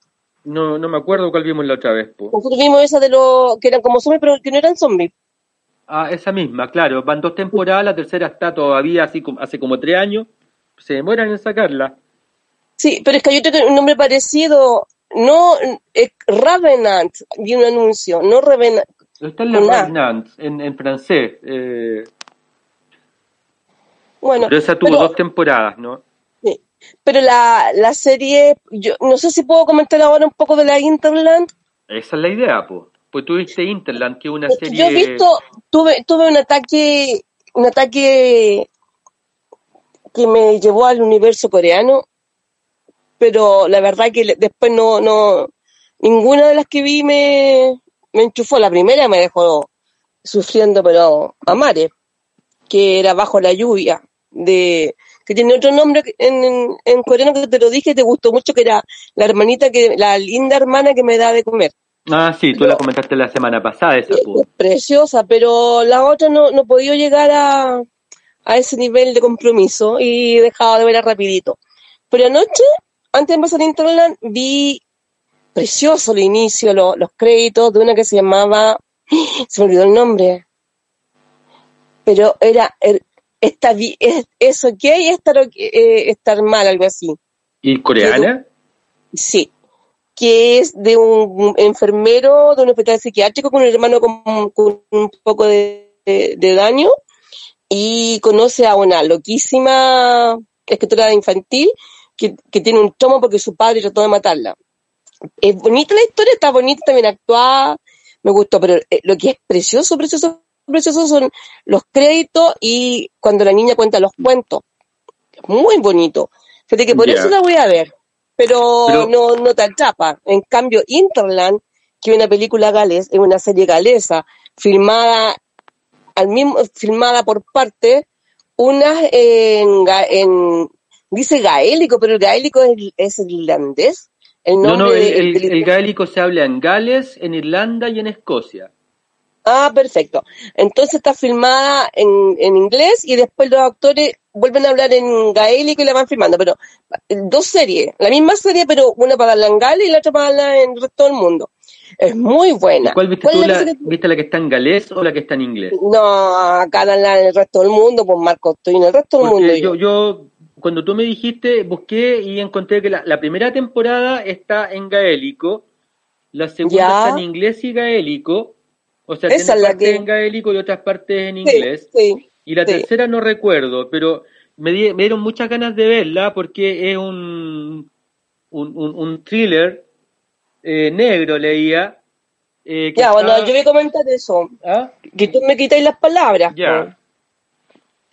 No, no me acuerdo cuál vimos la otra vez. po. Nosotros vimos esa de los que eran como zombies, pero que no eran zombies. Ah, esa misma, claro. Van dos temporadas, la tercera está todavía así como, hace como tres años. Se demoran en sacarla. Sí, pero es que hay otro un nombre parecido, no, es Ravenant, vi un anuncio, no Revenant. Está en la. Revenants, en, en francés. eh, Bueno, pero esa tuvo pero- dos temporadas, ¿no? Pero la, la serie, yo no sé si puedo comentar ahora un poco de la Interland. Esa es la idea, pues. Pues tuviste Interland, que es una Es serie... Yo he visto, tuve, tuve un ataque, un ataque que me llevó al universo coreano, pero la verdad que después no, no, ninguna de las que vi me, me enchufó. La primera me dejó sufriendo, pero a mares, que era Bajo la lluvia, de, que tiene otro nombre en, en, en coreano que te lo dije, te gustó mucho, que era la hermanita que, la linda hermana que me da de comer. Ah, sí, tú la comentaste la semana pasada, esa, Es preciosa, pero la otra no, no podido llegar a, a ese nivel de compromiso y he dejado de verla rapidito. Pero anoche, antes de empezar Interland, vi precioso el inicio, lo- los créditos de una que se llamaba, [gasps] se me olvidó el nombre, pero era, er- está, bi- es, es ok estar, ok- eh, estar mal, algo así. ¿Y coreana? Sí, que es de un enfermero de un hospital psiquiátrico con un hermano con, con un poco de, de- de daño y conoce a una loquísima escritora infantil que, que tiene un tomo porque su padre trató de matarla. Es bonita la historia, está bonita, también actuada, me gustó, pero eh, lo que es precioso, precioso, precioso son los créditos y cuando la niña cuenta los cuentos. Muy bonito. Fíjate que por eso la voy a ver pero, Pero- no, no te atrapa. En cambio, Interland, que es una película galés, es una serie galesa, filmada al mismo, filmada por parte, unas en, en dice gaélico, pero el gaélico es, irlandés. El No, nombre no, el, de- el, del- el gaélico se habla en Gales, en Irlanda y en Escocia. Ah, perfecto. Entonces está filmada en, en inglés y después los actores vuelven a hablar en gaélico y la van filmando. Pero eh, dos series, la misma serie, pero una para hablar en Gales y la otra para hablar en el resto del mundo. Es muy buena. ¿Cuál viste ¿Cuál tú? la La, que ¿Viste la que está en galés o la que está en inglés? No, acá en el resto del mundo, pues Marco, estoy en el resto del mundo. Porque yo. yo, yo, cuando tú me dijiste, busqué y encontré que la, la primera temporada está en gaélico, la segunda Ya. está en inglés y gaélico, o sea, Esa tiene partes que- en gaélico y otras partes en inglés. sí, Y la sí. tercera no recuerdo, pero me, di- me dieron muchas ganas de verla porque es un, un, un, un thriller eh, negro, leía. eh, Ya, bueno, yo voy a comentar eso. ¿Ah? Que tú me quitáis las palabras. Ya. pues.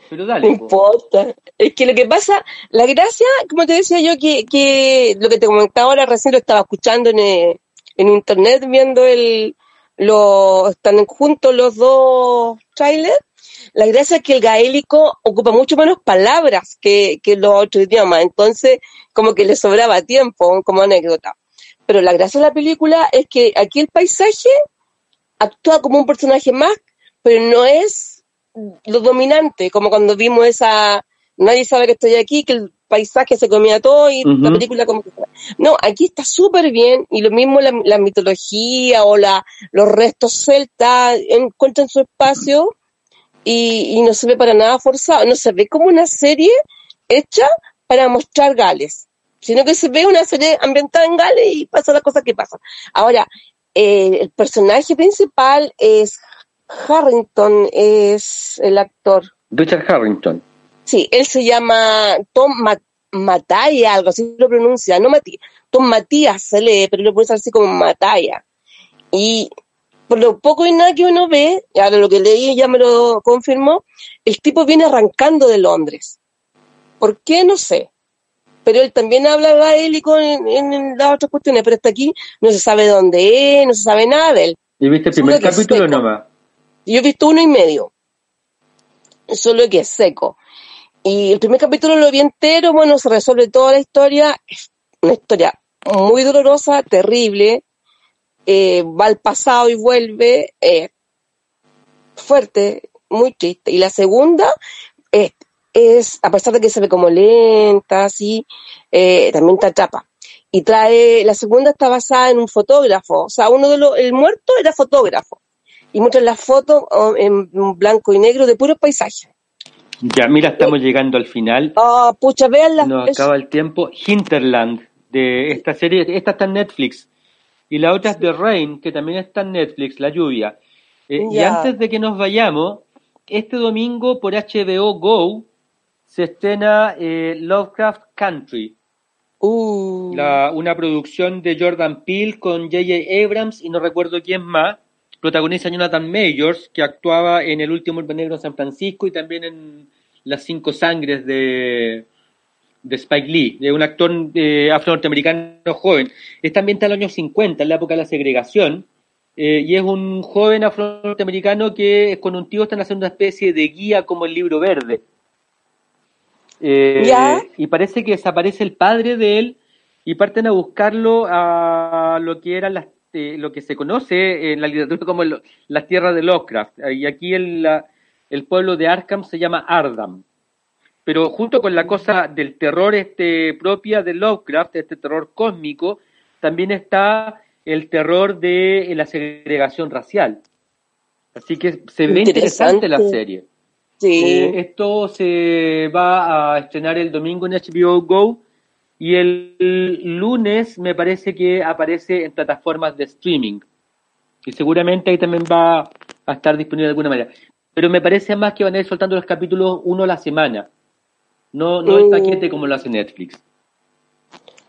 Pero No dale. po. importa. Es que lo que pasa, la gracia, como te decía yo, que, que lo que te comentaba ahora recién lo estaba escuchando en, eh, en internet, viendo el, lo, están juntos los dos trailers. La gracia es que el gaélico ocupa mucho menos palabras que, que los otros idiomas, entonces como que le sobraba tiempo, como anécdota. Pero la gracia de la película es que aquí el paisaje actúa como un personaje más, pero no es lo dominante, como cuando vimos esa, nadie sabe que estoy aquí, que el paisaje se comía todo y la película como. No, aquí está súper bien y lo mismo la, la mitología o la, los restos celtas encuentran su espacio y, y no se ve para nada forzado, no se ve como una serie hecha para mostrar Gales, sino que se ve una serie ambientada en Gales y pasa las cosas que pasan. Ahora, eh, el personaje principal es Harrington, es el actor. Richard Harrington. Sí, él se llama Tom Ma- Mataya, algo así lo pronuncia, no Matías. Tom Matías se lee, pero lo puede así como Mataya. Y por lo poco y nada que uno ve, y ahora lo que leí ya me lo confirmó, el tipo viene arrancando de Londres. ¿Por qué? No sé. Pero él también habla gaélico en, en las otras cuestiones, pero hasta aquí no se sabe dónde es, no se sabe nada de él. ¿Y viste el Solo primer es capítulo nomás? Yo he visto uno y medio, solo que es seco. Y el primer capítulo lo vi entero, bueno, se resuelve toda la historia, es una historia muy dolorosa, terrible, eh, va al pasado y vuelve, eh, fuerte, muy triste. Y la segunda es, es, a pesar de que se ve como lenta, así, eh, también te atrapa. Y trae, la segunda está basada en un fotógrafo, o sea, uno de los, el muerto era fotógrafo. Y muestran las fotos oh, en blanco y negro de puros paisajes. Ya, mira, estamos llegando al final. Ah, pucha, vean las Nos acaba el tiempo. Hinterland, de esta serie, esta está en Netflix. Y la otra es The Rain, que también está en Netflix, La Lluvia. Eh, Y antes de que nos vayamos, este domingo por HBO Go se estrena eh, Lovecraft Country, Uh, la- una producción de Jordan Peele con J.J. Abrams y no recuerdo quién más. Protagoniza Jonathan Majors, que actuaba en El último Hombre Negro en San Francisco y también en Las Cinco Sangres de, de Spike Lee, de un actor eh, afro-norteamericano joven. Está ambientada en los años 50, en la época de la segregación, eh, y es un joven afro-norteamericano que con un tío están haciendo una especie de guía como el libro verde. Eh, ¿Ya? Y parece que desaparece el padre de él y parten a buscarlo a lo que eran las eh, lo que se conoce en la literatura como el- las tierras de Lovecraft. Y aquí el, la- el pueblo de Arkham se llama Ardham. Pero junto con la cosa del terror este propia de Lovecraft, este terror cósmico, también está el terror de la segregación racial. Así que se ve interesante la serie. sí. Eh, esto se va a estrenar el domingo en HBO Go y el lunes me parece que aparece en plataformas de streaming. Y seguramente ahí también va a estar disponible de alguna manera. Pero me parece más que van a ir soltando los capítulos uno a la semana. No, no el Mm. paquete como lo hace Netflix.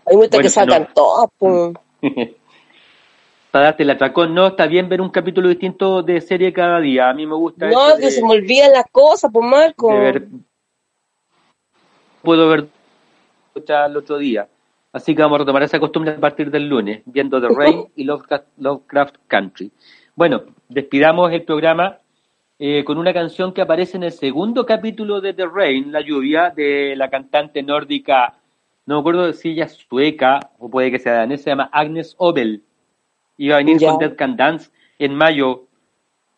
Hay muchas bueno, que salgan no. todas, po. [laughs] Para darte el atracón, no, está bien ver un capítulo distinto de serie cada día. A mí me gusta No, que de- se me olvidan las cosas, pues Marco. de ver puedo ver el otro día así que vamos a retomar esa costumbre a partir del lunes viendo The Rain y Lovecraft, Lovecraft Country bueno despidamos el programa eh, con una canción que aparece en el segundo capítulo de The Rain La lluvia de la cantante nórdica no me acuerdo si ella es sueca o puede que sea danesa se llama Agnes Obel iba a venir con Dead Can Dance en mayo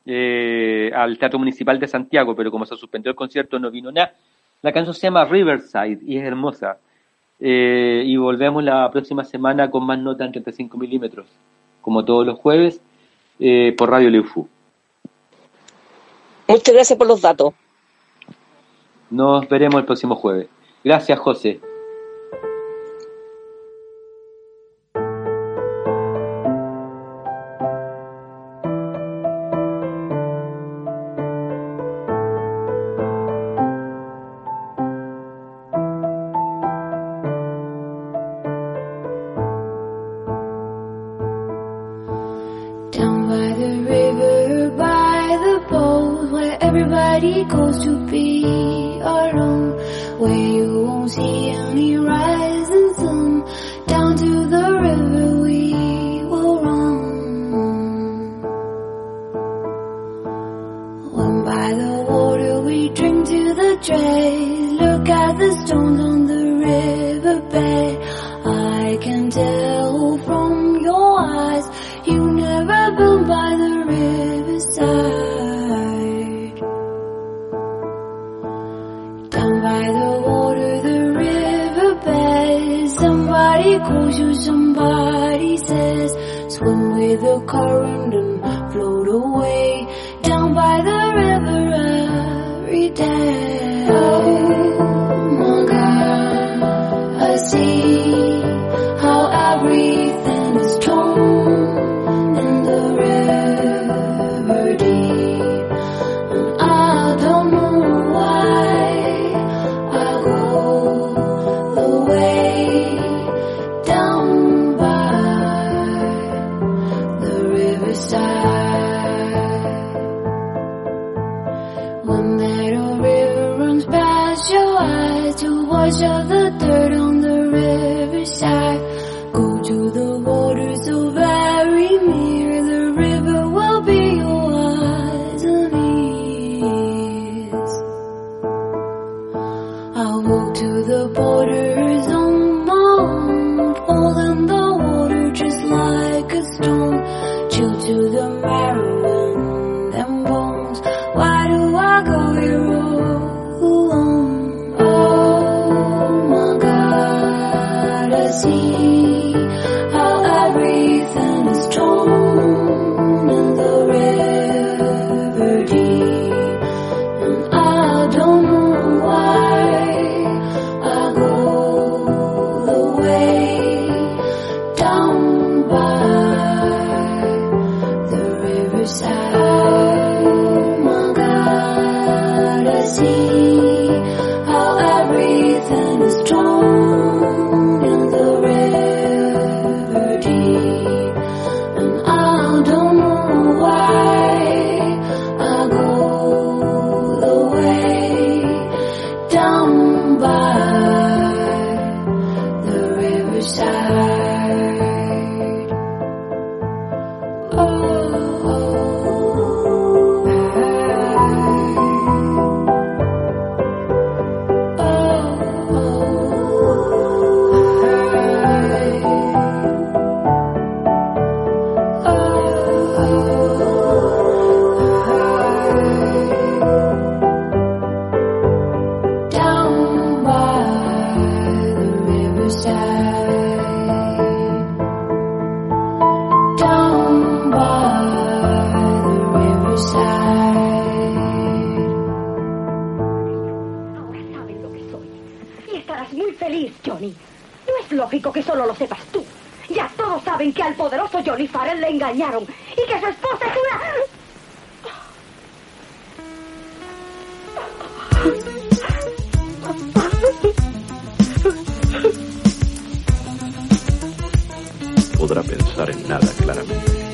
eh, al Teatro Municipal de Santiago, pero como se suspendió el concierto no vino nada. La canción se llama Riverside y es hermosa. Eh, y volvemos la próxima semana con más nota en 35 milímetros, como todos los jueves, eh, por Radio Leufu. Muchas gracias por los datos. Nos veremos el próximo jueves. Gracias, José. y que su esposa es una... Podrá pensar en nada claramente.